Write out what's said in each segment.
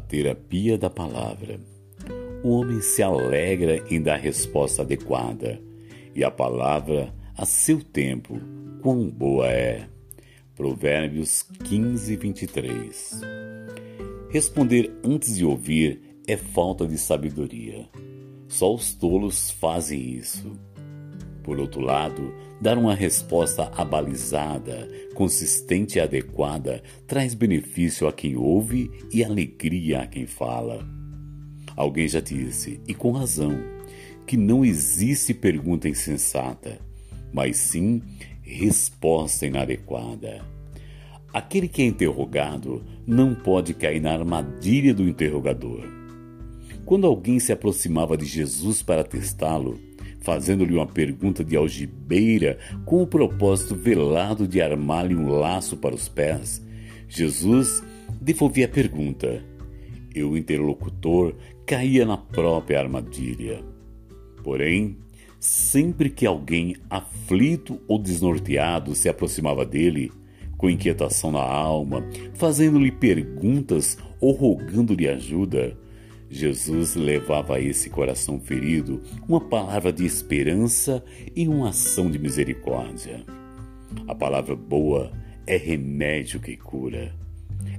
terapia da palavra. O homem se alegra em dar resposta adequada, e a palavra, a seu tempo, quão boa é. Provérbios 15, 23. Responder antes de ouvir é falta de sabedoria. Só os tolos fazem isso. Por outro lado, dar uma resposta abalizada, consistente e adequada traz benefício a quem ouve e alegria a quem fala. Alguém já disse, e com razão, que não existe pergunta insensata, mas sim resposta inadequada. Aquele que é interrogado não pode cair na armadilha do interrogador. Quando alguém se aproximava de Jesus para testá-lo, fazendo-lhe uma pergunta de algibeira com o propósito velado de armar-lhe um laço para os pés, Jesus devolvia a pergunta. E o interlocutor caía na própria armadilha. Porém, sempre que alguém aflito ou desnorteado se aproximava dele, com inquietação na alma, fazendo-lhe perguntas ou rogando-lhe ajuda, Jesus levava a esse coração ferido uma palavra de esperança e uma ação de misericórdia. A palavra boa é remédio que cura,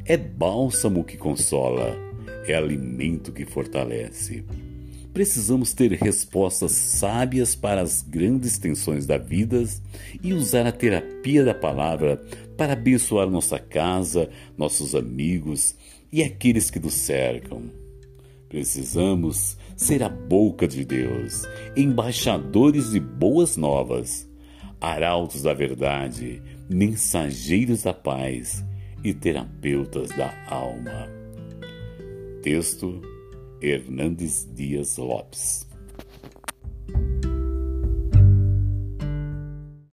é bálsamo que consola, é alimento que fortalece. Precisamos ter respostas sábias para as grandes tensões da vida e usar a terapia da palavra para abençoar nossa casa, nossos amigos e aqueles que nos cercam. Precisamos ser a boca de Deus, embaixadores de boas novas, arautos da verdade, mensageiros da paz e terapeutas da alma. Texto Hernandes Dias Lopes